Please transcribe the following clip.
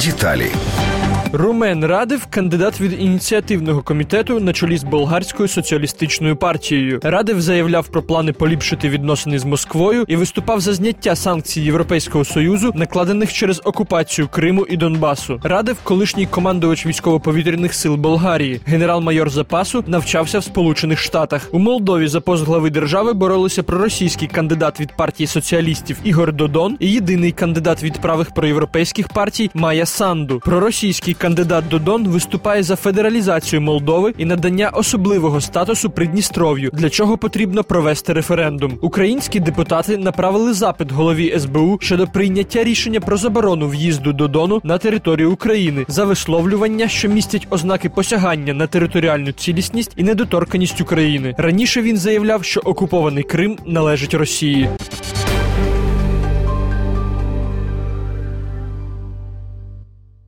Детали. Румен Радев кандидат від ініціативного комітету на чолі з болгарською соціалістичною партією. Радев заявляв про плани поліпшити відносини з Москвою і виступав за зняття санкцій Європейського союзу, накладених через окупацію Криму і Донбасу. Радев, колишній командувач військово-повітряних сил Болгарії, генерал-майор запасу, навчався в Сполучених Штатах. У Молдові за пост глави держави боролися проросійський кандидат від партії соціалістів Ігор Додон і єдиний кандидат від правих проєвропейських партій Майя Санду. Проросійський кандидат Додон виступає за федералізацію Молдови і надання особливого статусу Придністров'ю, для чого потрібно провести референдум. Українські депутати направили запит голові СБУ щодо прийняття рішення про заборону в'їзду Додону на територію України за висловлювання, що містять ознаки посягання на територіальну цілісність і недоторканість України. Раніше він заявляв, що окупований Крим належить Росії.